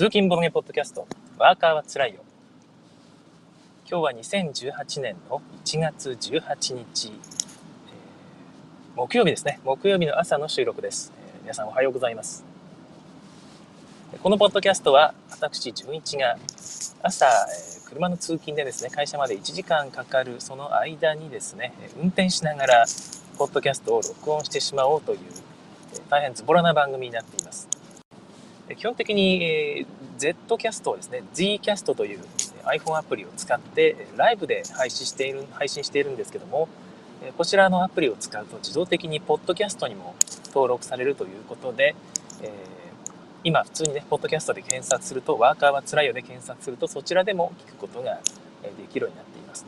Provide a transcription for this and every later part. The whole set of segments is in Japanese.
通勤ボロゲポッドキャスト、ワーカーはつらいよ。今日は2018年の1月18日、えー、木曜日ですね。木曜日の朝の収録です、えー、皆さんおはようございます。このポッドキャストは、私、純一が朝、えー、車の通勤でですね、会社まで1時間かかるその間にですね、運転しながら、ポッドキャストを録音してしまおうという、大変ズボラな番組になっています。基本的に、Z キャストをですね、Z キャストという iPhone アプリを使ってライブで配信している配信しているんですけども、こちらのアプリを使うと自動的にポッドキャストにも登録されるということで、えー、今普通にね、ポッドキャストで検索すると、ワーカーはつらいよで検索すると、そちらでも聞くことができるようになっています。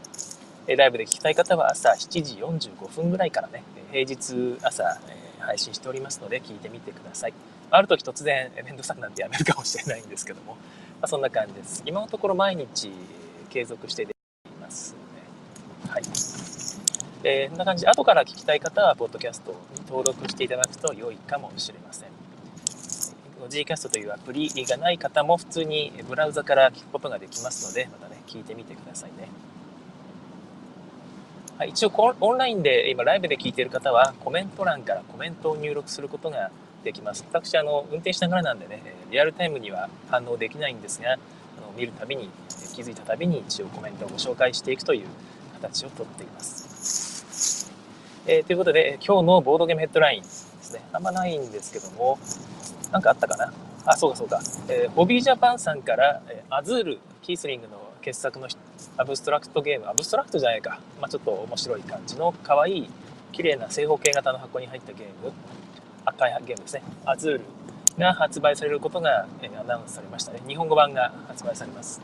ライブで聞きたい方は朝7時45分ぐらいからね、平日朝配信しておりますので聞いてみてください。ある時突然面倒くさくなってやめるかもしれないんですけども、まあ、そんな感じです。今のところ毎日継続してできますね。はい。えー、こんな感じで、後から聞きたい方は、ポッドキャストに登録していただくと良いかもしれません。Gcast というアプリがない方も普通にブラウザから聞くことができますので、またね、聞いてみてくださいね。はい、一応オンラインで今ライブで聞いている方はコメント欄からコメントを入力することができます。私、あの、運転しながらなんでね、リアルタイムには反応できないんですが、あの見るたびに、気づいたたびに一応コメントをご紹介していくという形をとっています。えー、ということで、今日のボードゲームヘッドラインですね、あんまないんですけども、なんかあったかな？あ、そうかそうか。えー、ホビージャパンさんから、えー、アズール、キースリングの傑作のアブストラクトゲーム、アブストラクトじゃないか。まあ、ちょっと面白い感じの可愛い綺麗な正方形型の箱に入ったゲーム赤いゲームですね、アズールが発売されることが、えアナウンスされましたね。日本語版が発売されます。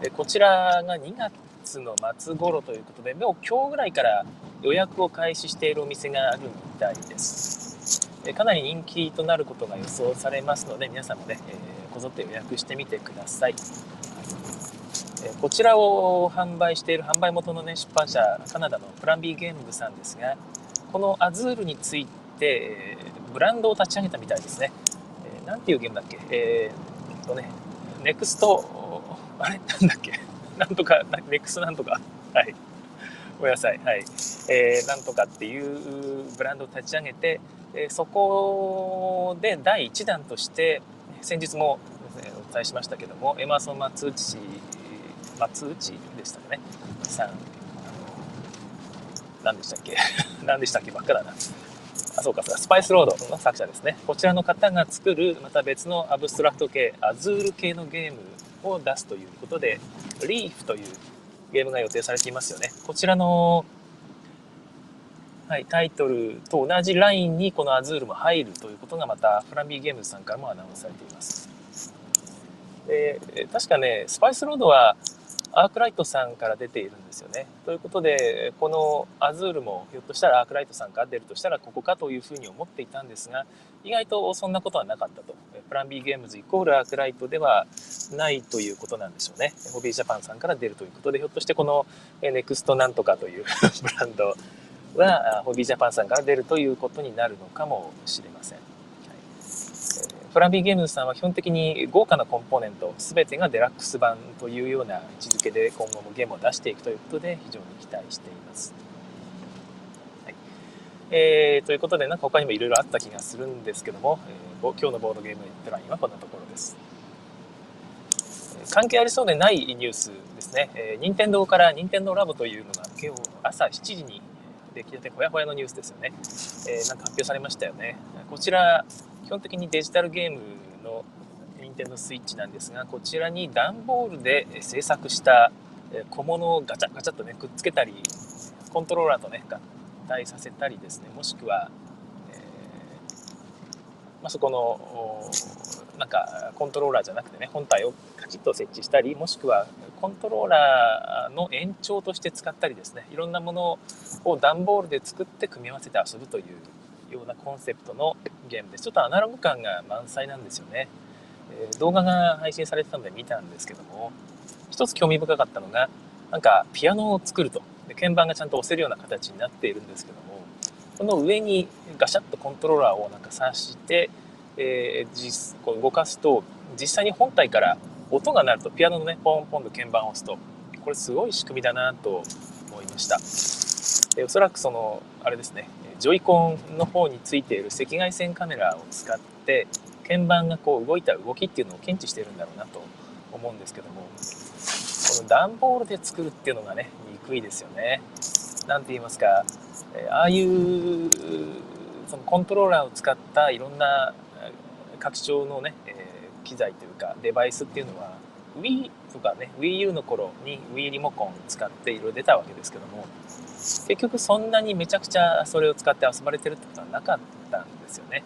でこちらが2月の末頃ということで、もう今日ぐらいから予約を開始しているお店があるみたいです。えかなり人気となることが予想されますので、皆さんもね、え、こぞって予約してみてください。こちらを販売している販売元の、ね、出版社カナダのプラン B ゲームズさんですがこのアズールについて、えブランドを立ち上げたみたいですね。えー、なんていうゲームだっけ？えー、っとね、ネクスト、あれ？なんだっけ？なんとか、ネクストなんとか。はい。お野菜。はい。えー、なんとかっていうブランドを立ち上げて、えそこで第1弾として、先日もお伝えしましたけども、エマーソン・松内、松内でしたかね、さん、何でしたっけ？何でしたっけ？ばっかだな。あ、そうか、そうか、スパイスロードの作者ですね。こちらの方が作る、また別のアブストラクト系、アズール系のゲームを出すということで、リーフというゲームが予定されていますよね。こちらの、はい、タイトルと同じラインにこのアズールも入るということがまたフランビーゲームズさんからもアナウンスされています。で確かね、スパイスロードはアークライトさんから出ているんですよね。ということで、このアズールもひょっとしたらアークライトさんから出るとしたらここかというふうに思っていたんですが、意外とそんなことはなかったと。プラン B ゲームズイコールアークライトではないということなんでしょうね。ホビージャパンさんから出るということで、ひょっとしてこのネクストなんとかという ブランドはホビージャパンさんから出るということになるのかもしれません。フラビーゲームズさんは基本的に豪華なコンポーネント全てがデラックス版というような位置づけで今後もゲームを出していくということで非常に期待しています。はいえー、ということでなんか他にもいろいろあった気がするんですけども、えー、今日のボードゲームラインはこんなところです。関係ありそうでないニュースですね。えー、任天堂から任天堂ラボというのが今日朝7時にできててほやほやのニュースですよね。えー、なんか発表されましたよね。こちら基本的にデジタルゲームの Nintendo Switch なんですがこちらに段ボールで制作した小物をガチャガチャとねくっつけたりコントローラーとね合体させたりですね。もしくは、えー、まあ、そこのなんかコントローラーじゃなくてね本体をカチッと設置したりもしくはコントローラーの延長として使ったりですね。いろんなものを段ボールで作って組み合わせて遊ぶというようなコンセプトのゲームです。ちょっとアナログ感が満載なんですよね。えー、動画が配信されてたので見たんですけども、一つ興味深かったのが、なんかピアノを作ると。で鍵盤がちゃんと押せるような形になっているんですけども、この上にガシャッとコントローラーをなんか挿して、えー、実こう動かすと実際に本体から音が鳴るとピアノのねポンポンと鍵盤を押すとこれすごい仕組みだなと思いましたでおそらくそのあれですねジョイコンの方についている赤外線カメラを使って鍵盤がこう動いた動きっていうのを検知してるんだろうなと思うんですけどもこの段ボールで作るっていうのがね憎いですよね。何て言いますかああいうそのコントローラーを使ったいろんな拡張のね、え機材というかデバイスっていうのは Wii とかね WiiU の頃に Wii リモコンを使っていろいろ出たわけですけども結局そんなにめちゃくちゃそれを使って遊ばれてるってことはなかったんですよね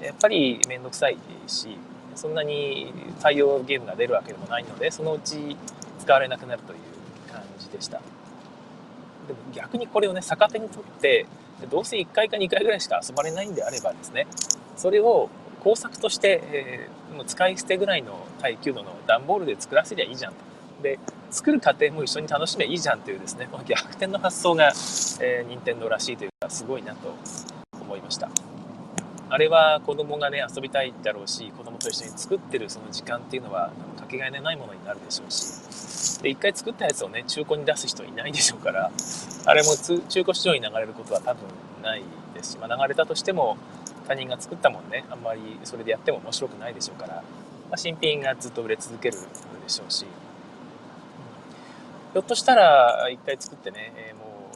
やっぱり面倒くさいしそんなに対応ゲームが出るわけでもないのでそのうち使われなくなるという感じでしたでも逆にこれをね逆手にとってどうせ1回か2回ぐらいしか遊ばれないんであればですねそれを工作として、えー、もう使い捨てぐらいの耐久度の段ボールで作らせりゃいいじゃんと。で作る過程も一緒に楽しめいいじゃんというですねこの逆転の発想が、えー、任天堂らしいというかすごいなと思いました。あれは子供がね遊びたいだろうし子供と一緒に作ってるその時間っていうのはかけがえのないものになるでしょうし。で1回作ったやつをね中古に出す人いないでしょうからあれも中古市場に流れることは多分ないですし、まあ、流れたとしても他人が作ったもんねあんまりそれでやっても面白くないでしょうから、まあ、新品がずっと売れ続けるでしょうし、ひょっとしたら一回作ってね、え、も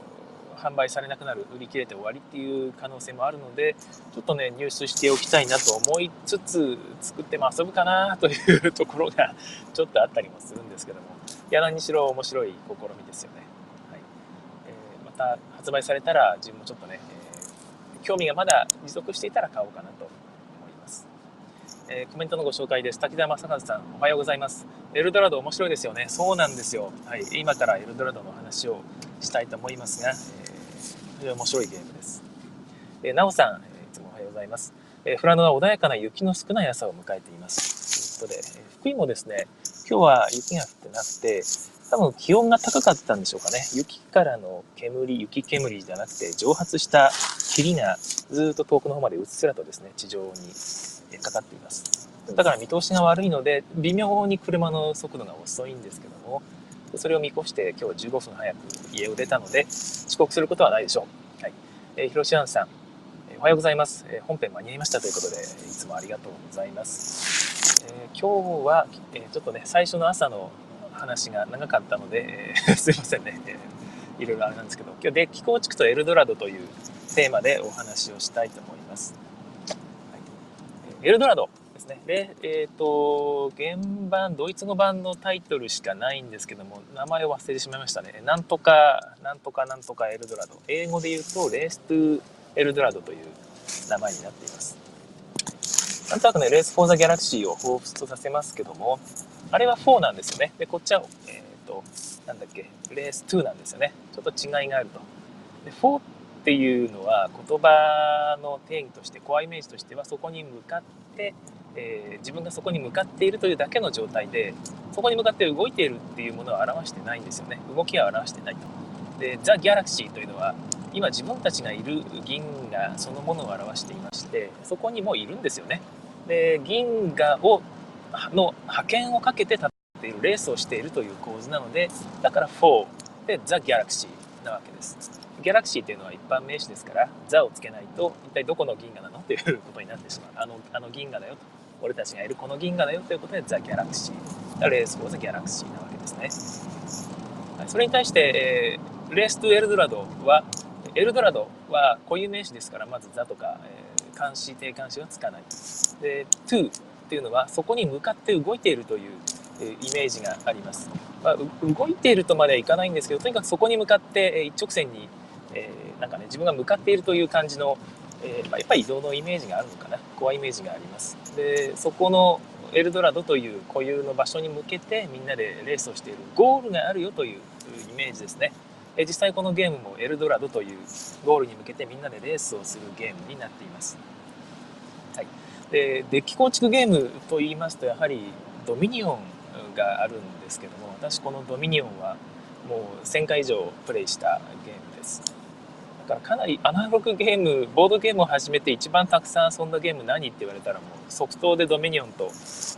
う販売されなくなる売り切れて終わりっていう可能性もあるのでちょっとね入手しておきたいなと思いつつ作っても遊ぶかなというところが ちょっとあったりもするんですけども。いや何にしろ面白い試みですよね、はい。えー、また発売されたら自分もちょっとねえ、興味がまだ持続していたら買おうかなと。えー、コメントのご紹介です。滝田正和さん、おはようございます。エルドラド面白いですよね。そうなんですよ。はい、今からエルドラドの話をしたいと思いますが、えー、非常に面白いゲームです。えー、なおさん、えいつもおはようございます。えー、富良野は穏やかな雪の少ない朝を迎えています。ということで、えー、福井もですね、今日は雪が降ってなくて、多分気温が高かったんでしょうかね。雪からの煙、雪煙じゃなくて蒸発した霧がずっと遠くの方までうっすらとですね、地上にかかっています。だから見通しが悪いので、微妙に車の速度が遅いんですけども、それを見越して今日15分早く家を出たので、遅刻することはないでしょう。はい。えー、広島さん、おはようございます。え、本編間に合いましたということで、いつもありがとうございます。えー、今日は、えちょっとね、最初の朝の話が長かったので、すいませんね、えー、いろいろあれなんですけど、今日デッキ構築とエルドラドというテーマでお話をしたいと思います。はい、エルドラドですね。で、えっ、ー、と、原版、ドイツ語版のタイトルしかないんですけども、名前を忘れてしまいましたね。なんとか、なんとかなんとかエルドラド。英語で言うと、レーストゥエルドラドという名前になっています。なんとなくね、レース・フォー・ザ・ギャラクシーを彷彿とさせますけども、あれは4なんですよね。で、こっちは、えっ、ー、と、なんだっけ、レース2なんですよね。ちょっと違いがあると。で、4っていうのは言葉の定義として、コアイメージとしてはそこに向かって、えー、自分がそこに向かっているというだけの状態で、そこに向かって動いているっていうものを表してないんですよね。動きは表してないと。で、ザ・ギャラクシーというのは、今自分たちがいる銀河そのものを表していまして、そこにもういるんですよね。で、銀河をの覇権をかけて戦っているレースをしているという構図なのでだから4でザ・ギャラクシーなわけです。ギャラクシーっていうのは一般名詞ですからザをつけないと一体どこの銀河なのということになってしまう。あのあの銀河だよと。俺たちがいるこの銀河だよということでザ・ギャラクシー。レース・フォー・ザ・ギャラクシーなわけですね。はいそれに対して、えー、レース・トゥ・エルドラドはエルドラドは固有名詞ですからまずザとか、えー、監視定監視はつかない。で to っていうのはそこに向かって動いているというイメージがあります、まあ、動いているとまではいかないんですけどとにかくそこに向かって一直線に、えー、なんかね自分が向かっているという感じの、えー、まあ、やっぱり移動のイメージがあるのかな。コアイメージがあります。でそこのエルドラドという固有の場所に向けてみんなでレースをしている。ゴールがあるよというイメージですね。実際このゲームもエルドラドというゴールに向けてみんなでレースをするゲームになっています。でデッキ構築ゲームといいますとやはりドミニオンがあるんですけども私このドミニオンはもう1000回以上プレイしたゲームです。だからかなりアナログゲームボードゲームを始めて一番たくさん遊んだゲーム何って言われたらもう即答でドミニオンと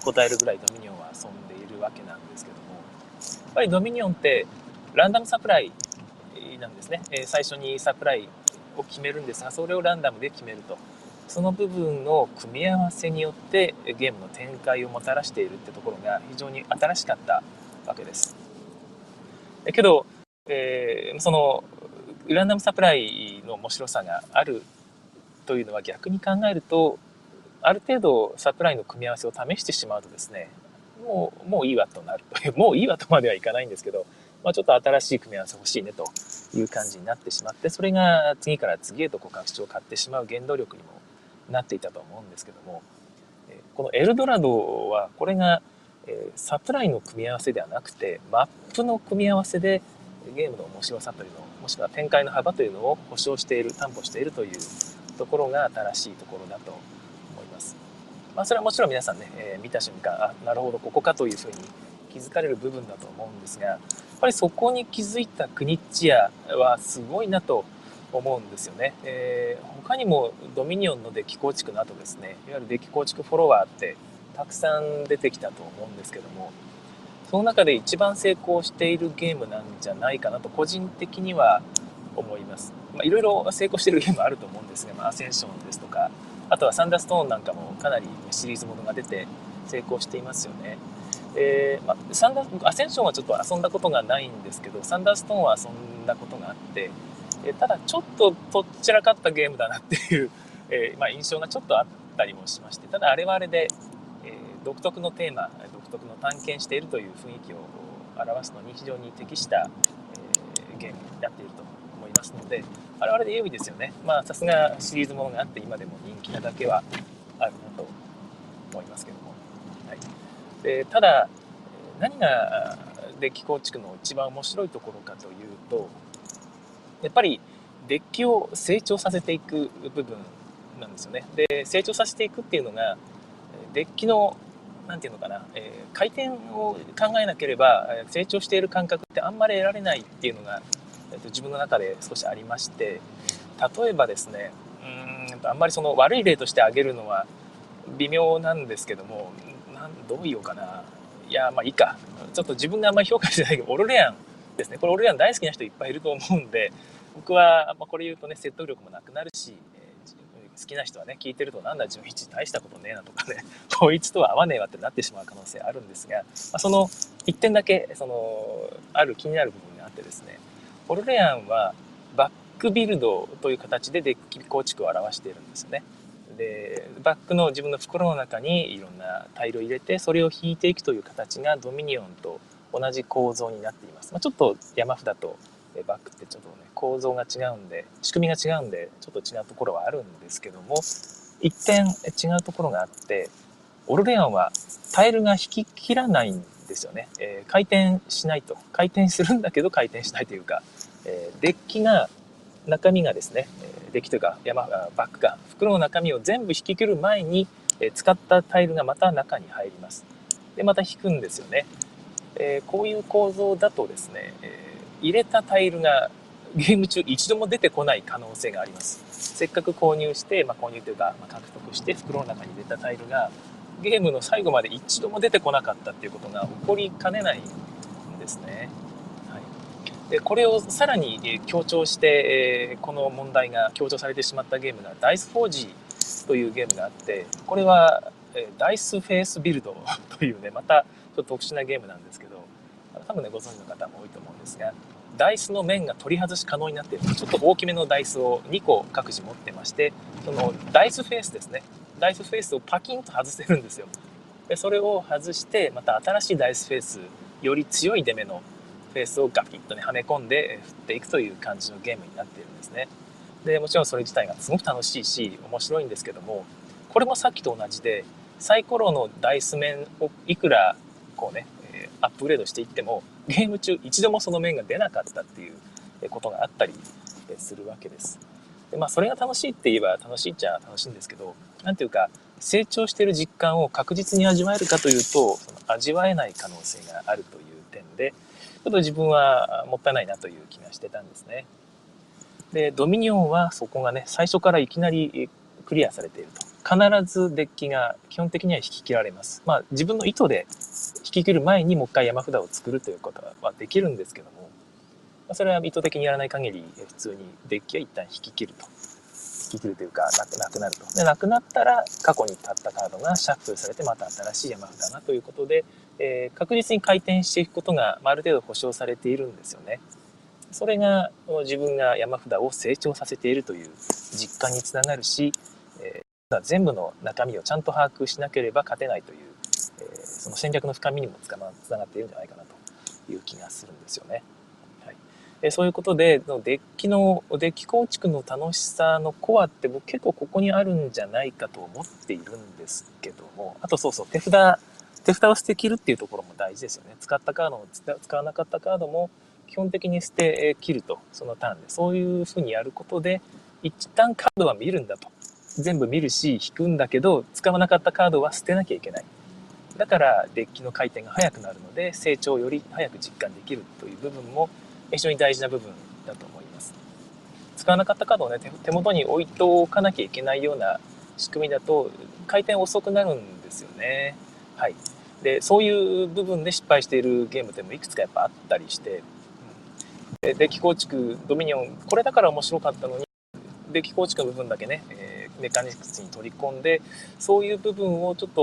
答えるぐらいドミニオンは遊んでいるわけなんですけどもやっぱりドミニオンってランダムサプライなんですね、最初にサプライを決めるんです。がそれをランダムで決めると。その部分の組み合わせによってゲームの展開をもたらしているってところが非常に新しかったわけです。けど、えー、そのランダムサプライの面白さがあるというのは逆に考えるとある程度サプライの組み合わせを試してしまうとですねもうもういいわとなる。と もういいわとまではいかないんですけど、まあ、ちょっと新しい組み合わせ欲しいねという感じになってしまってそれが次から次へとこう拡張を買ってしまう原動力にもなっていたと思うんですけどもこのエルドラドはこれがサプライの組み合わせではなくてマップの組み合わせでゲームの面白さというのをもしくは展開の幅というのを保証している担保しているというところが新しいところだと思います。まあ、それはもちろん皆さんね、えー、見た瞬間あなるほどここかというふうに気づかれる部分だと思うんですがやっぱりそこに気づいたクニッチアはすごいなと思うんですよね。えー、他にもドミニオンのデッキ構築の後ですねいわゆるデッキ構築フォロワーってたくさん出てきたと思うんですけどもその中で一番成功しているゲームなんじゃないかなと個人的には思います。まあ、いろいろ成功しているゲームあると思うんですが、まあ、アセンションですとかあとはサンダーストーンなんかもかなりシリーズものが出て成功していますよね。えー、まあ、サンダーアセンションはちょっと遊んだことがないんですけどサンダーストーンは遊んだことがあって、え、ただちょっととっちらかったゲームだなっていう、えー、まあ、印象がちょっとあったりもしましてただあれはあれで、え独特のテーマ独特の探検しているという雰囲気を表すのに非常に適した、えゲームになっていると思いますのであれはあれで良いですよね。まあさすがシリーズものがあって今でも人気なだけはあるなと思いますけども、はい、でただ何がデッキ構築の一番面白いところかというとやっぱりデッキを成長させていく部分なんですよね。で成長させていくっていうのがデッキの何て言うのかな、えー、回転を考えなければ成長している感覚ってあんまり得られないっていうのが、えー、と自分の中で少しありまして例えばですねうんあんまりその悪い例として挙げるのは微妙なんですけどもなんどう言おうかな。いやまあいいか。ちょっと自分があんまり評価してないけどオルレアンですねこれオルレアン大好きな人いっぱいいると思うんで僕は、まあ、これ言うとね説得力もなくなるし好きな人はね聞いてるとなんだ純一大したことねえなとかね こいつとは合わねえわってなってしまう可能性あるんですが、まあ、その1点だけそのある気になる部分があってですねオルレアンはバックビルドという形でデッキ構築を表しているんですよね。でバックの自分の袋の中にいろんなタイルを入れてそれを引いていくという形がドミニオンと同じ構造になっています。まあ、ちょっと山札とバックってちょっとね構造が違うんで仕組みが違うんでちょっと違うところはあるんですけども一点違うところがあってオルレアンはタイルが引き切らないんですよね、えー、回転しないと。回転するんだけど回転しないというか、えー、デッキが中身がですねデッキというか山バックが袋の中身を全部引き切る前に使ったタイルがまた中に入ります。でまた引くんですよね、えー、こういう構造だとですね、え入れたタイルが ゲーム中一度も出てこない可能性があります。せっかく購入して、まあ、購入というか、まあ、獲得して袋の中に入れたタイルがゲームの最後まで一度も出てこなかったっていうことが起こりかねないんですね。はい、でこれをさらに強調して、えこの問題が強調されてしまったゲームがダイスフォージというゲームがあってこれは、えダイスフェイスビルドというねまたちょっと特殊なゲームなんですけど多分ねご存知の方も多いと思うんですがダイスの面が取り外し可能になっている。ちょっと大きめのダイスを2個各自持ってましてそのダイスフェースですね。ダイスフェースをパキンと外せるんですよ。でそれを外してまた新しいダイスフェースより強い出目のフェースをガピッとねはめ込んで振っていくという感じのゲームになっているんですね。でもちろんそれ自体がすごく楽しいし面白いんですけどもこれもさっきと同じでサイコロのダイス面をいくらこうねえアップグレードしていってもゲーム中一度もその面が出なかったっていうことがあったりするわけです。でまあそれが楽しいって言えば楽しいっちゃ楽しいんですけど何ていうか成長してる実感を確実に味わえるかというとその味わえない可能性があるという点でちょっと自分はもったいないなという気がしてたんですね。で、ドミニオンはそこがね、最初からいきなりクリアされていると。必ずデッキが基本的には引き切られます。まあ自分の意図で引き切る前にもう一回山札を作るということはできるんですけども、まあ、それは意図的にやらない限り普通にデッキは一旦引き切ると。引き切るというかなくなくなると。で、なくなったら過去に立ったカードがシャッフルされてまた新しい山札がということで、えー、確実に回転していくことがある程度保証されているんですよね。それが自分が山札を成長させているという実感につながるし、全部の中身をちゃんと把握しなければ勝てないという、えー、その戦略の深みにもつながっているんじゃないかなという気がするんですよね。はい、えそういうことでデッキのデッキ構築の楽しさのコアって僕結構ここにあるんじゃないかと思っているんですけどもあとそうそう手札手札を捨て切るっていうところも大事ですよね使ったカードも使わなかったカードも基本的に捨て切ると、そのターンで。そういうふうにやることで、一旦カードは見るんだと。全部見るし、引くんだけど、使わなかったカードは捨てなきゃいけない。だからデッキの回転が速くなるので、成長をより早く実感できるという部分も非常に大事な部分だと思います。使わなかったカードをね、手元に置いておかなきゃいけないような仕組みだと、回転遅くなるんですよね。はい。で、そういう部分で失敗しているゲームでもいくつかやっぱあったりして、デッキ構築ドミニオンこれだから面白かったのにデッキ構築の部分だけね、えー、メカニクスに取り込んでそういう部分をちょっと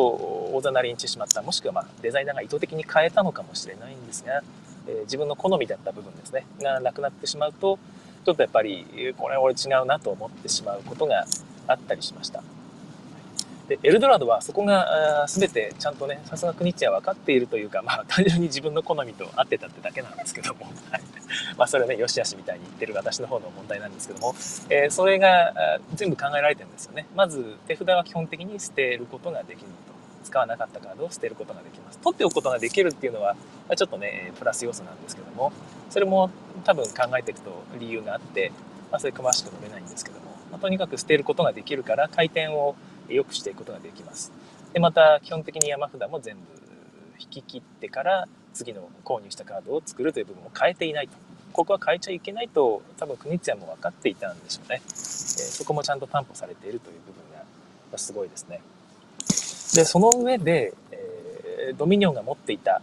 大ざなりにしてしまったもしくはまデザイナーが意図的に変えたのかもしれないんですが、えー、自分の好みだった部分ですねがなくなってしまうとちょっとやっぱりこれ俺違うなと思ってしまうことがあったりしました。で、エルドラドはそこが全てちゃんとね、さすがクニッチは分かっているというか、まあ単純に自分の好みと合ってたってだけなんですけども、はい。まあそれはね、よしあしみたいに言ってる私の方の問題なんですけども、えー、それが全部考えられてるんですよね。まず手札は基本的に捨てることができると。使わなかったカードを捨てることができます。取っておくことができるっていうのは、ちょっとね、プラス要素なんですけども、それも多分考えていくと理由があって、まあそれ詳しく述べないんですけども、まあ、とにかく捨てることができるから回転を良くしていくことができます。で、また基本的に山札も全部引き切ってから次の購入したカードを作るという部分を変えていないと。ここは変えちゃいけないと多分クニッツィアも分かっていたんでしょうね。えそこもちゃんと担保されているという部分がすごいですね。で、その上で、えー、ドミニオンが持っていた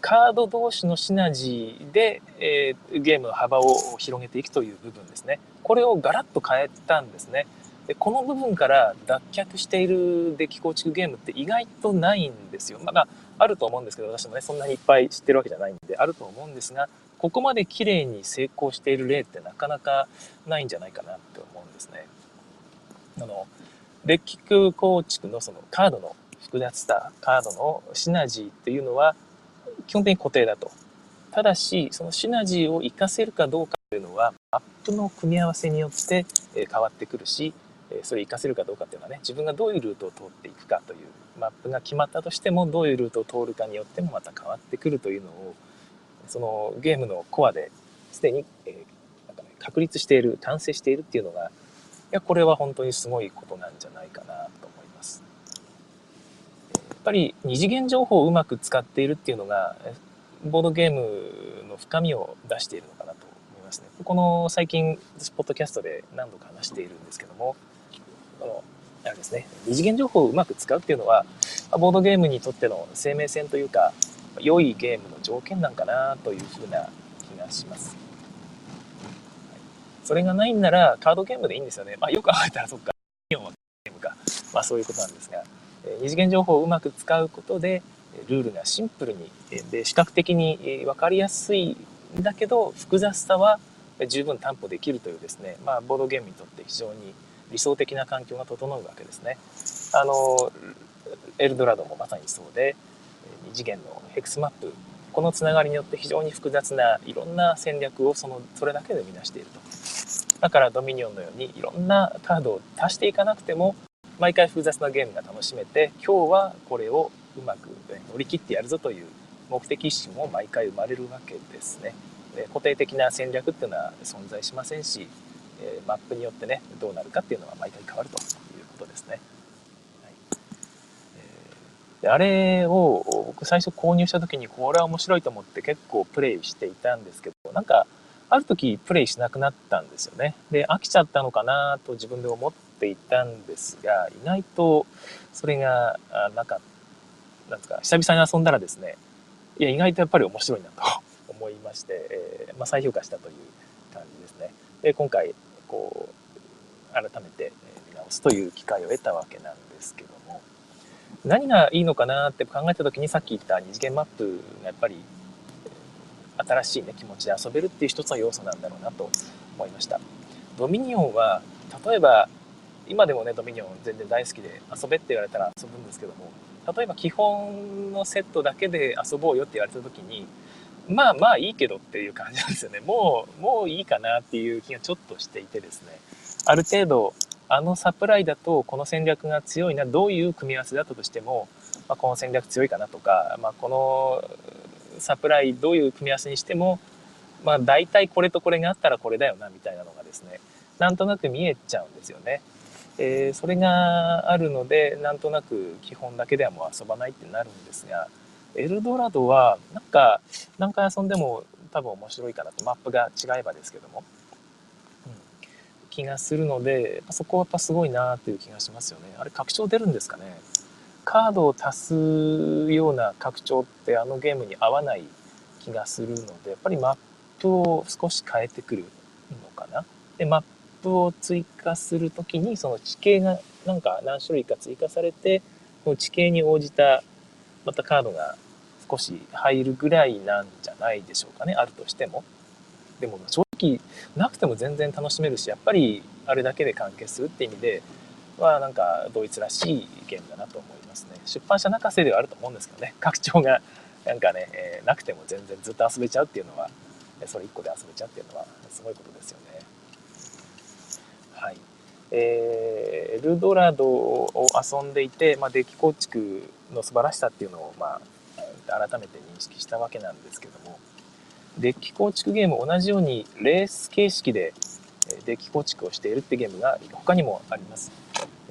カード同士のシナジーで、えー、ゲームの幅を広げていくという部分ですね。これをガラッと変えたんですね。でこの部分から脱却しているデッキ構築ゲームって意外とないんですよ。まあ、あると思うんですけど、私もね、そんなにいっぱい知ってるわけじゃないんで、あると思うんですが、ここまで綺麗に成功している例ってなかなかないんじゃないかなって思うんですね。あの、デッキ構築のそのカードの複雑さ、カードのシナジーっていうのは基本的に固定だと。ただし、そのシナジーを活かせるかどうかというのは、マップの組み合わせによって変わってくるし、それ活かせるかどうかっていうのはね自分がどういうルートを通っていくかというマップが決まったとしてもどういうルートを通るかによってもまた変わってくるというのをそのゲームのコアですでに、えー、なんかね、確立している完成しているっていうのがいやこれは本当にすごいことなんじゃないかなと思います。やっぱり二次元情報をうまく使っているっていうのがボードゲームの深みを出しているのかなと思いますね。この最近ポッドキャストで何度か話しているんですけどもこのあれですね二次元情報をうまく使うっていうのはボードゲームにとっての生命線というか良いゲームの条件なんかなというふうな気がします。それがないんならカードゲームでいいんですよね。まあ、よく考えたらそっか、ゲームか。まあそういうことなんですが、二次元情報をうまく使うことで、ルールがシンプルに、で視覚的に分かりやすいんだけど、複雑さは十分担保できるというですね、まあボードゲームにとって非常に理想的な環境が整うわけですね。あのエルドラドもまさにそうで2次元のヘクスマップこのつながりによって非常に複雑ないろんな戦略をそのそれだけで生み出していると。だからドミニオンのようにいろんなカードを足していかなくても毎回複雑なゲームが楽しめて今日はこれをうまく乗り切ってやるぞという目的意識も毎回生まれるわけですね。固定的な戦略っていうのは存在しませんしえマップによってねどうなるかっていうのは毎回変わるということですね。はいえー、であれを僕最初購入した時にこれは面白いと思って結構プレイしていたんですけどなんかある時プレイしなくなったんですよね。で、飽きちゃったのかなと自分で思っていたんですが、意外とそれがなかった、なんですか、久々に遊んだらですね、いや、意外とやっぱり面白いなと思いまして、えー、まあ、再評価したというで。今回、こう、改めて見直すという機会を得たわけなんですけども、何がいいのかなって考えた時にさっき言った二次元マップがやっぱり新しい、ね、気持ちで遊べるっていう一つの要素なんだろうなと思いました。ドミニオンは例えば今でもねドミニオン全然大好きで遊べって言われたら遊ぶんですけども例えば基本のセットだけで遊ぼうよって言われた時にまあまあいいけどっていう感じなんですよねもうもういいかなっていう気がちょっとしていてですねある程度あのサプライだとこの戦略が強いなどういう組み合わせだったとしても、まあ、この戦略強いかなとか、まあ、このサプライどういう組み合わせにしても、まあ、大体これとこれがあったらこれだよなみたいなのがですねなんとなく見えちゃうんですよね。えー、それがあるのでなんとなく基本だけではもう遊ばないってなるんですがエルドラドはなんか何回遊んでも多分面白いかなとマップが違えばですけども、うん、気がするのでそこはやっぱすごいなっていう気がしますよね。あれ拡張出るんですかね。カードを足すような拡張ってあのゲームに合わない気がするのでやっぱりマップを少し変えてくるのかな。でマップを追加する時にその地形がなんか何種類か追加されてその地形に応じたまたカードが少し入るぐらいなんじゃないでしょうかね。あるとしても。でも正直なくても全然楽しめるしやっぱりあれだけで完結するって意味ではなんかドイツらしいゲームだなと思いますね。出版社泣かせではあると思うんですけどね。拡張がなんかね、えー、なくても全然ずっと遊べちゃうっていうのはそれ1個で遊べちゃうっていうのはすごいことですよね。はい。えー、エルドラドを遊んでいて、まあ、デッキ構築の素晴らしさっていうのを、まあ、改めて認識したわけなんですけども。デッキ構築ゲーム同じようにレース形式でデッキ構築をしているってゲームが他にもあります。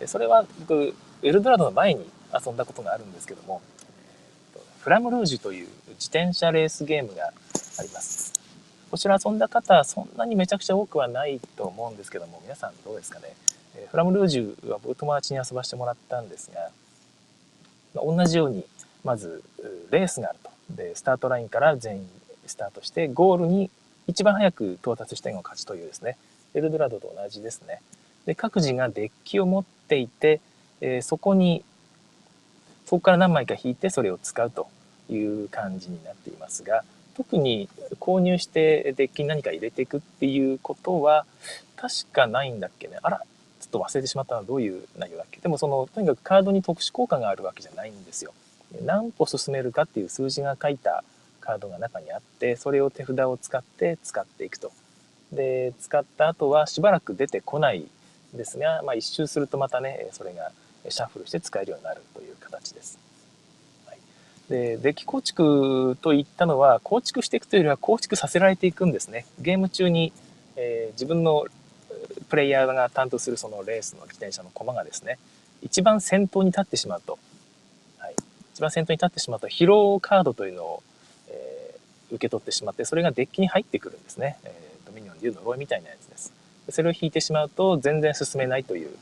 それは僕エルドラドの前に遊んだことがあるんですけども。フラムルージュという自転車レースゲームがあります。こちら遊んだ方そんなにめちゃくちゃ多くはないと思うんですけども皆さんどうですかね。フラムルージュは僕友達に遊ばせてもらったんですが同じようにまずレースがあると。でスタートラインから全員スタートしてゴールに一番早く到達した人が勝ちというですね。エルドラドと同じですね。で各自がデッキを持っていて、えー、そこにそこから何枚か引いてそれを使うという感じになっていますが特に購入してデッキに何か入れていくっていうことは確かないんだっけね。あらちょっと忘れてしまったのはどういう内容だっけ。でもそのとにかくカードに特殊効果があるわけじゃないんですよ。何歩進めるかっていう数字が書いたカードが中にあってそれを手札を使って使っていくとで使った後はしばらく出てこないですが、まあ、一周するとまたねそれがシャッフルして使えるようになるという形です。はい、でデッキ構築といったのは構築していくというよりは構築させられていくんですね。ゲーム中に、えー、自分のプレイヤーが担当するそのレースの自転車の駒がですね一番先頭に立ってしまうと、一番先頭に立ってしまうと疲労カードというのを、えー、受け取ってしまってそれがデッキに入ってくるんですね。えードミニオンでいう呪いみたいなやつです。それを引いてしまうと全然進めないという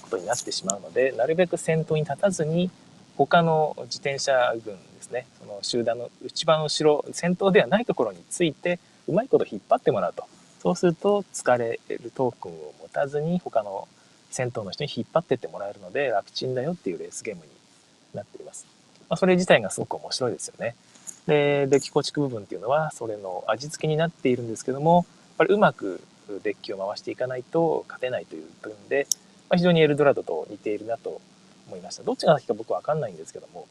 ことになってしまうのでなるべく先頭に立たずに他の自転車軍ですねその集団の一番後ろ先頭ではないところについてうまいこと引っ張ってもらうとそうすると疲れるトークンを持たずに他の先頭の人に引っ張ってってもらえるので楽ちんだよっていうレースゲームになっています。まあ、それ自体がすごく面白いですよね。で、デッキ構築部分っていうのはそれの味付けになっているんですけども、やっぱりうまくデッキを回していかないと勝てないという部分で、まあ、非常にエルドラドと似ているなと思いました。どっちが先か僕は分かんないんですけども、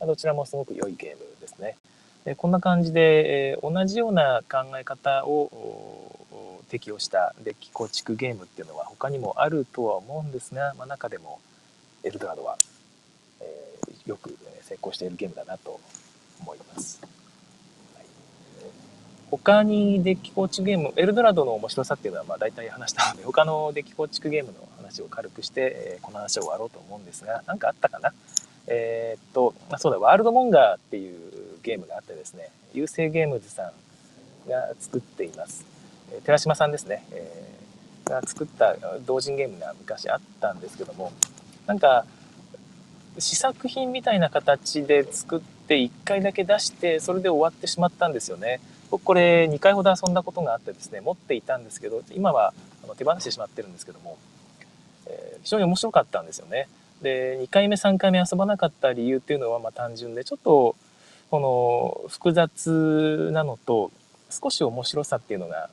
ま、どちらもすごく良いゲームですね。でこんな感じで、えー、同じような考え方を適用したデッキ構築ゲームっていうのは他にもあるとは思うんですが、まあ、中でもエルドラドは、よく成功しているゲームだなと思います。他にデッキ構築ゲーム、エルドラドの面白さっていうのはまあ大体話したので、他のデッキ構築ゲームの話を軽くして、え、この話を終わろうと思うんですが、何かあったかな？えー、っと、まあ、そうだ、ワールドモンガーっていうゲームがあってですね、優勢ゲームズさんが作っています。え寺島さんですね、えー、が作った同人ゲームが昔あったんですけども、なんか、試作品みたいな形で作って1回だけ出してそれで終わってしまったんですよね。僕これ2回ほど遊んだことがあってですね持っていたんですけど今は手放してしまってるんですけども、えー、非常に面白かったんですよね。で2回目3回目遊ばなかった理由っていうのはま単純でちょっとこの複雑なのと少し面白さっていうのが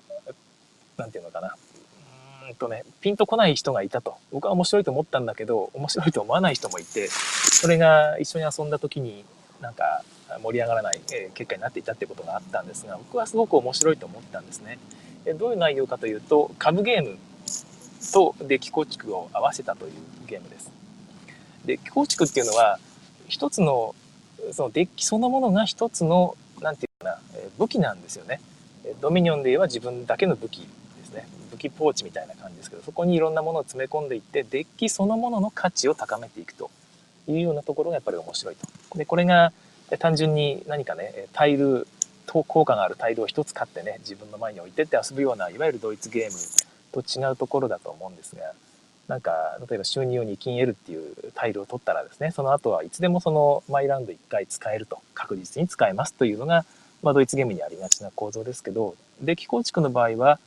何て言うのかなんとねピンとこない人がいたと僕は面白いと思ったんだけど面白いと思わない人もいてそれが一緒に遊んだ時になんか盛り上がらない結果になっていたってことがあったんですが僕はすごく面白いと思ったんですね。どういう内容かというと株ゲームとデッキ構築を合わせたというゲームです。デッキ構築っていうのは一つのそのデッキそのものが一つの何て言うかな武器なんですよね。ドミニオンで言えば自分だけの武器ですね。武器ポーチみたいな感じですけどそこにいろんなものを詰め込んでいってデッキそのものの価値を高めていくというようなところがやっぱり面白いと。でこれが単純に何かねタイル効果があるタイルを一つ買ってね自分の前に置いてって遊ぶようないわゆるドイツゲームと違うところだと思うんですがなんか例えば収入に金得るっていうタイルを取ったらですねその後はいつでもそのマイラウンド1回使えると確実に使えますというのが、まあ、ドイツゲームにありがちな構造ですけどデッキ構築の場合は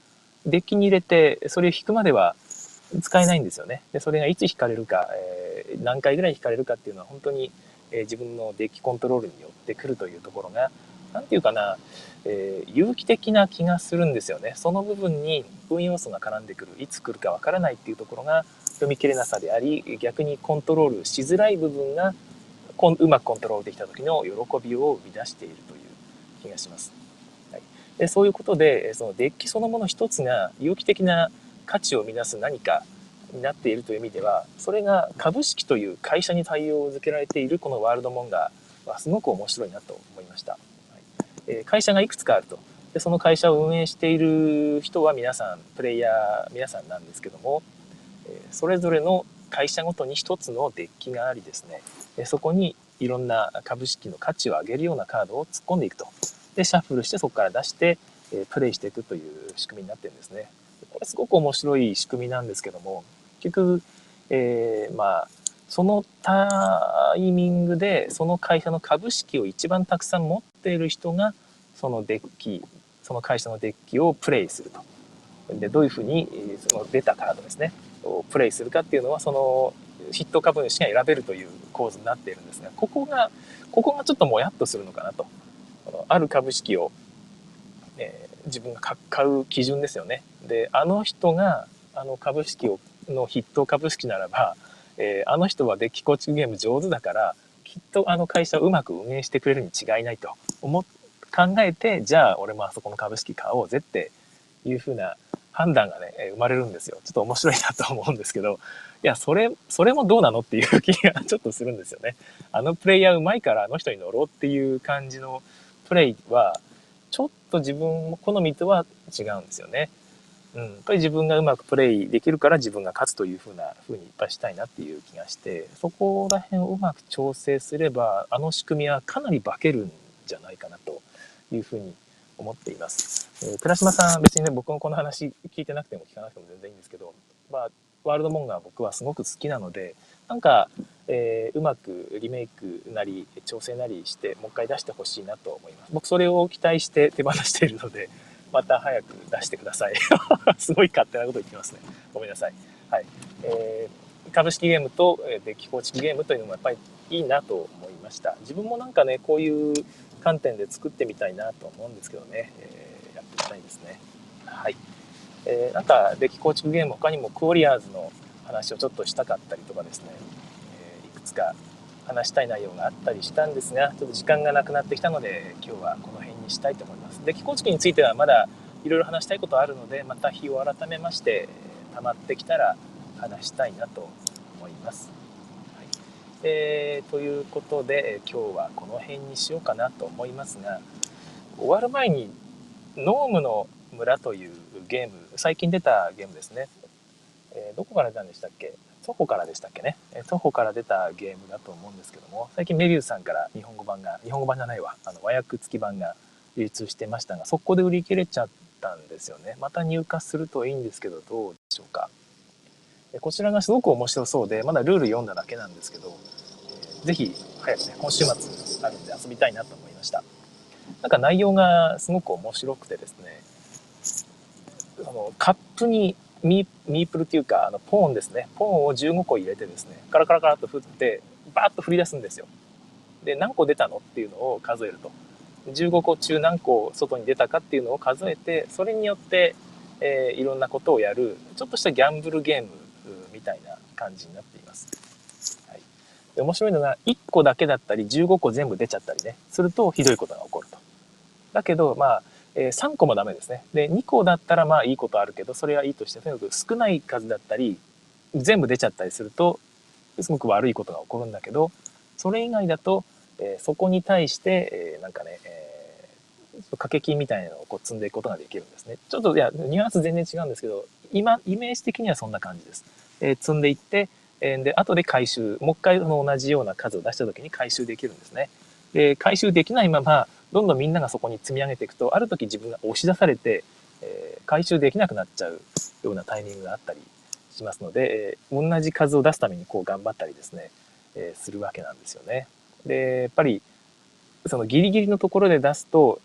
デッキに入れてそれを引くまでは使えないんですよねでそれがいつ引かれるか、えー、何回ぐらい引かれるかっていうのは本当にえ自分のデッキコントロールによってくるというところが何て言うかな、えー、有機的な気がするんですよねその部分に運要素が絡んでくるいつ来るかわからないっていうところが読み切れなさであり逆にコントロールしづらい部分がこんうまくコントロールできた時の喜びを生み出しているという気がします。でそういうことでそのデッキそのもの一つが有機的な価値を生み出す何かになっているという意味ではそれが株式という会社に対応づけられているこのワールドモンガーはすごく面白いなと思いました、はい。え会社がいくつかあると。でその会社を運営している人は皆さんプレイヤー皆さんなんですけども、えそれぞれの会社ごとに一つのデッキがありですね。でそこにいろんな株式の価値を上げるようなカードを突っ込んでいくと。でシャッフルしてそこから出して、えプレイしていくという仕組みになってるんですねこれすごく面白い仕組みなんですけども結局、えー、まあそのタイミングでその会社の株式を一番たくさん持っている人がそのデッキその会社のデッキをプレイすると。でどういうふうにその出たカードですねをプレイするかっていうのはその筆頭株主が選べるという構図になっているんですがここがここがちょっともやっとするのかなとある株式を、えー、自分が買う基準ですよね。であの人があの株式をの筆頭株式ならば、えー、あの人はデッキ構築ゲーム上手だからきっとあの会社をうまく運営してくれるに違いないと。思考えてじゃあ俺もあそこの株式買おうぜっていうふうな判断がね生まれるんですよ。ちょっと面白いなと思うんですけど。いやそれそれもどうなのっていう気がちょっとするんですよね。あのプレイヤーうまいからあの人に乗ろうっていう感じのプレイはちょっと自分好みとは違うんですよねうん、やっぱり自分がうまくプレイできるから自分が勝つというふうなふうにいっぱいしたいなっていう気がしてそこら辺をうまく調整すればあの仕組みはかなり化けるんじゃないかなというふうに思っています。えー、倉島さん別にね僕もこの話聞いてなくても聞かなくても全然いいんですけど、まあ、ワールドモンガー僕はすごく好きなのでなんか、えー、うまくリメイクなり調整なりしてもう一回出してほしいなと思います。僕それを期待して手放しているのでまた早く出してください。すごい勝手なこと言ってますね。ごめんなさい。はい。えー、株式ゲームとデッキ構築ゲームというのもやっぱりいいなと思いました。自分もなんかね、こういう観点で作ってみたいなと思うんですけどね、えー、やってみたいですね。はい。えー、なんかデッキ構築ゲーム他にもクオリアーズの話をちょっとしたかったりとかですね、つか話したい内容があったりしたんですが、ちょっと時間がなくなってきたので、今日はこの辺にしたいと思います。で、気候地についてはまだいろいろ話したいことあるので、また日を改めまして、溜まってきたら話したいなと思います。はい、えー、ということで、今日はこの辺にしようかなと思いますが、終わる前に、ノームの村というゲーム、最近出たゲームですね。えー、どこから出たんでしたっけ？徒歩からでしたっけね？徒歩から出たゲームだと思うんですけども、最近メビウスさんから日本語版が、日本語版じゃないわ、あの和訳付き版が流通してましたが、そこで売り切れちゃったんですよね。また入荷するといいんですけど、どうでしょうか？こちらがすごく面白そうで、まだルール読んだだけなんですけど、ぜひ早くね、今週末あるんで遊びたいなと思いました。なんか内容がすごく面白くてですね、あのカップにミープルっていうか、あのポーンですね。ポーンを15個入れてですね、カラカラカラっと振って、バーッと振り出すんですよ。で、何個出たのっていうのを数えると。15個中何個外に出たかっていうのを数えて、それによって、えー、いろんなことをやる、ちょっとしたギャンブルゲームみたいな感じになっています。はい、で面白いのが、1個だけだったり、15個全部出ちゃったりね、するとひどいことが起こると。だけど、まあ、えー、3個もダメですね。で、2個だったらまあいいことあるけど、それはいいとして、とにかく少ない数だったり、全部出ちゃったりすると、すごく悪いことが起こるんだけど、それ以外だと、えー、そこに対して、えー、なんかね、えー、掛け金みたいなのをこう積んでいくことができるんですね。ちょっと、いや、ニュアンス全然違うんですけど、今、イメージ的にはそんな感じです。えー、積んでいって、えー、で、後で回収、もう一回の同じような数を出した時に回収できるんですね。で、回収できないまま、どんどんみんながそこに積み上げていくと、ある時自分が押し出されて、えー、回収できなくなっちゃうようなタイミングがあったりしますので、えー、同じ数を出すためにこう頑張ったりですね、えー、するわけなんですよね。で、やっぱり、そのギリギリのところで出すと、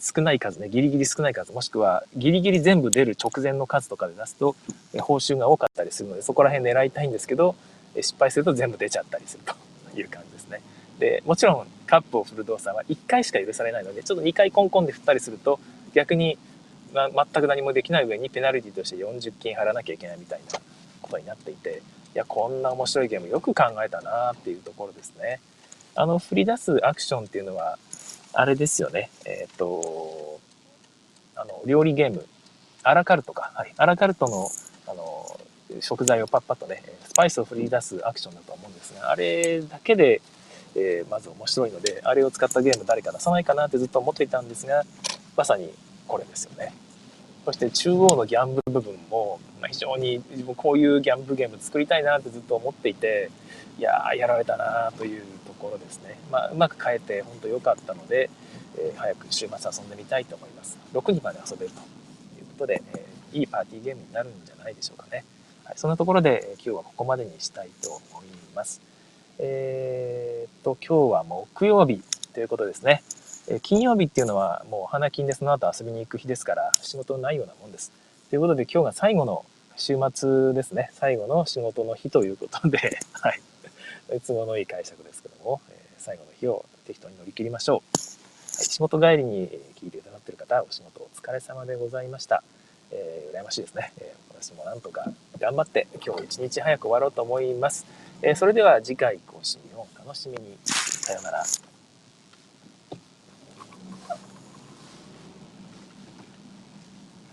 少ない数ね、ギリギリ少ない数、もしくはギリギリ全部出る直前の数とかで出すと、報酬が多かったりするので、そこら辺狙いたいんですけど、失敗すると全部出ちゃったりするという感じですね。で、もちろんカップを振る動作は1回しか許されないので、ちょっと2回コンコンで振ったりすると、逆に、ま、全く何もできない上にペナルティとして40金払わなきゃいけないみたいなことになっていて、いや、こんな面白いゲームよく考えたなっていうところですね。あの、振り出すアクションっていうのは、あれですよね。えっ、ー、と、あの、料理ゲーム、アラカルトか。はい。アラカルトの、あの、食材をパッパッとね、スパイスを振り出すアクションだと思うんですが、あれだけで、えー、まず面白いので、あれを使ったゲーム誰か出さないかなってずっと思っていたんですが、まさにこれですよね。そして中央のギャンブル部分も、まあ、非常に自分こういうギャンブルゲーム作りたいなってずっと思っていて、いやー、やられたなというところですね。まあ、うまく変えて本当良かったので、えー、早く週末遊んでみたいと思います。6人まで遊べるということで、えー、いいパーティーゲームになるんじゃないでしょうかね。はい、そんなところで、え今日はここまでにしたいと思います。えー、っと、今日は木曜日ということですね。え金曜日っていうのはもう花金でその後遊びに行く日ですから仕事ないようなもんです。ということで今日が最後の週末ですね。最後の仕事の日ということで、はい。都合のいい解釈ですけども、え最後の日を適当に乗り切りましょう。はい、仕事帰りに聞いていただいている方、お仕事お疲れ様でございました。えー、羨ましいですね。えー、私もなんとか頑張って今日一日早く終わろうと思います。えそれでは次回更新を楽しみに。さようなら。は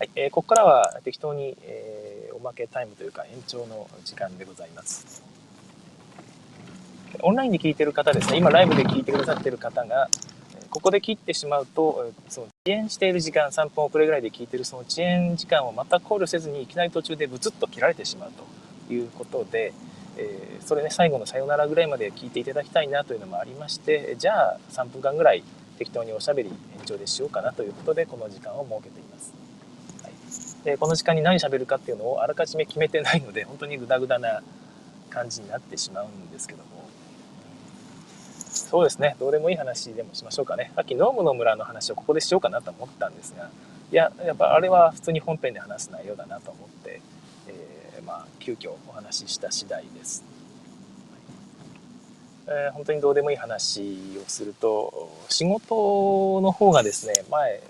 い、えー、ここからは適当に、えー、おまけタイムというか延長の時間でございます。オンラインで聞いてる方ですね、今ライブで聞いてくださってる方が、ここで切ってしまうと、その遅延している時間、3分遅れぐらいで聞いてるその遅延時間をまた考慮せずにいきなり途中でブツッと切られてしまうということで、えー、それね最後のさよならぐらいまで聞いていただきたいなというのもありましてじゃあ3分間ぐらい適当におしゃべり延長でしようかなということでこの時間を設けています、はい、でこの時間に何しゃべるかっていうのをあらかじめ決めてないので本当にグダグダな感じになってしまうんですけども。そうですね。どうでもいい話でもしましょうかね。さっきノームの村の話をここでしようかなと思ったんですがいややっぱあれは普通に本編で話す内容だなと思ってまあ、急遽お話しした次第です。えー、本当にどうでもいい話をすると仕事の方がですね前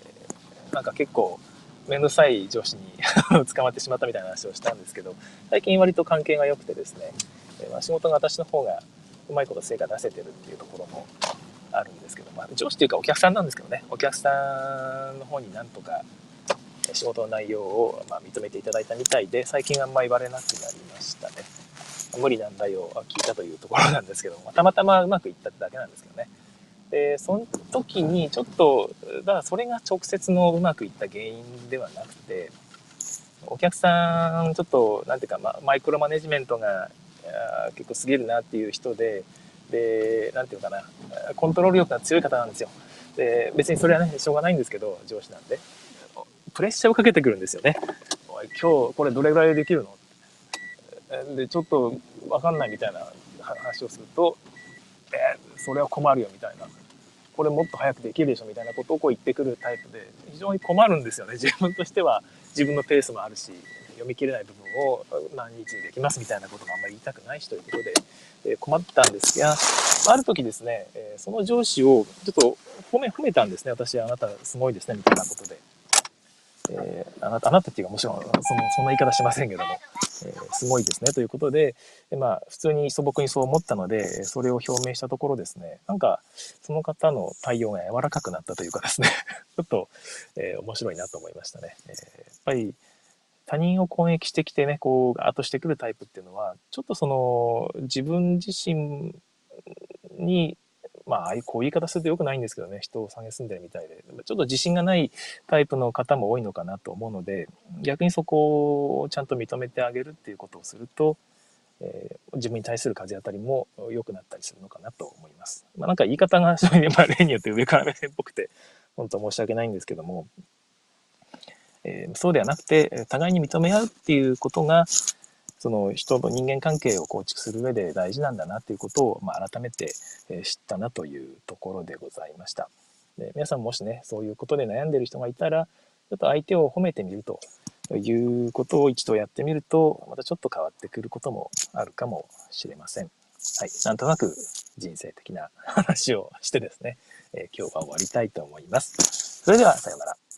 なんか結構面倒くさい上司に 捕まってしまったみたいな話をしたんですけど最近割と関係が良くてですね、えー、まあ、仕事が私の方がうまいこと成果出せてるっていうところもあるんですけど、まあ、上司というかお客さんなんですけどねお客さんの方になんとか仕事の内容をま認めていただいたみたいで最近あんま言われなくなりましたね。無理難題を聞いたというところなんですけども。たまたまうまくいったってだけなんですけどね。でその時にちょっとだからそれが直接のうまくいった原因ではなくてお客さんちょっと何ていうか、ま、マイクロマネジメントが結構すぎるなっていう人でで何て言うかなコントロール力が強い方なんですよ。で別にそれはねしょうがないんですけど上司なんで。プレッシャーをかけてくるんですよね。おい今日これどれぐらいできるの？でちょっと分かんないみたいな話をするとえー、それは困るよみたいな。これもっと早くできるでしょみたいなことをこう言ってくるタイプで非常に困るんですよね。自分としては自分のペースもあるし読み切れない部分を何日にできますみたいなこともあんまり言いたくないしということで、え、困ったんですがある時ですね、え、その上司をちょっと褒め褒めたんですね。私あなたすごいですねみたいなことで。えー、あなたあなたっていうかもちろんそのそんな言い方しませんけども、えー、すごいですねということで、でまあ、普通に素朴にそう思ったのでそれを表明したところですねなんかその方の対応が柔らかくなったというかですね ちょっと、えー、面白いなと思いましたね。えー、やっぱり他人を攻撃してきてねこうガーッとしてくるタイプっていうのはちょっとその自分自身にまあ、こういう言い方すると良くないんですけどね、人を蔑んでるみたいで、ちょっと自信がないタイプの方も多いのかなと思うので、逆にそこをちゃんと認めてあげるっていうことをすると、えー、自分に対する風当たりも良くなったりするのかなと思います。まあ、なんか言い方が そういう、まあ、例によって上から目線っぽくて、本当申し訳ないんですけども、えー、そうではなくて、互いに認め合うっていうことが、その人の人間関係を構築する上で大事なんだなということを、まあ、改めて知ったなというところでございました。で皆さんもしね、そういうことで悩んでいる人がいたら、ちょっと相手を褒めてみるということを一度やってみると、またちょっと変わってくることもあるかもしれません。はい。なんとなく人生的な話をしてですね、え、今日は終わりたいと思います。それでは、さようなら。